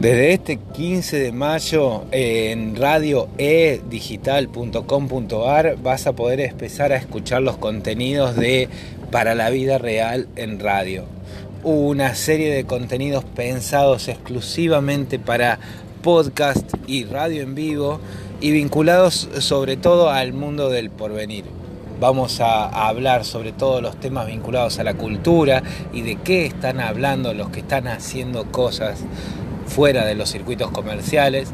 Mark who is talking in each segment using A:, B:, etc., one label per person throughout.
A: Desde este 15 de mayo en radioedigital.com.ar vas a poder empezar a escuchar los contenidos de Para la vida real en radio. Una serie de contenidos pensados exclusivamente para podcast y radio en vivo y vinculados sobre todo al mundo del porvenir. Vamos a, hablar sobre todos los temas vinculados a la cultura y de qué están hablando los que están haciendo cosas fuera de los circuitos comerciales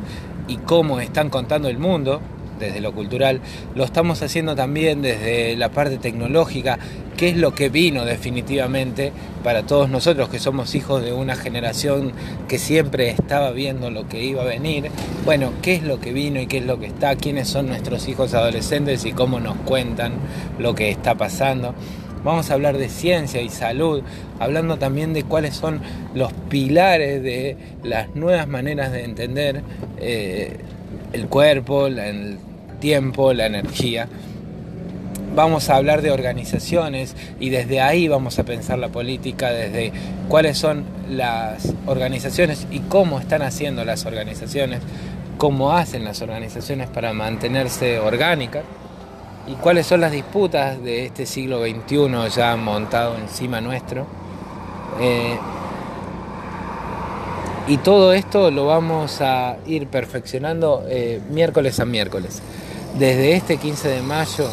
A: y cómo están contando el mundo desde lo cultural, lo estamos haciendo también desde la parte tecnológica, qué es lo que vino definitivamente para todos nosotros que somos hijos de una generación que siempre estaba viendo lo que iba a venir, bueno, qué es lo que vino y qué es lo que está, quiénes son nuestros hijos adolescentes y cómo nos cuentan lo que está pasando. Vamos a hablar de ciencia y salud, hablando también de cuáles son los pilares de las nuevas maneras de entender eh, el cuerpo, el tiempo, la energía. Vamos a hablar de organizaciones y desde ahí vamos a pensar la política, desde cuáles son las organizaciones y cómo están haciendo las organizaciones, cómo hacen las organizaciones para mantenerse orgánicas y cuáles son las disputas de este siglo XXI ya montado encima nuestro. Eh, y todo esto lo vamos a ir perfeccionando eh, miércoles a miércoles. Desde este 15 de mayo,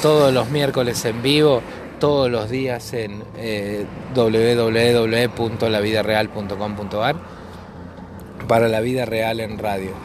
A: todos los miércoles en vivo, todos los días en eh, www.lavidareal.com.ar para la vida real en radios.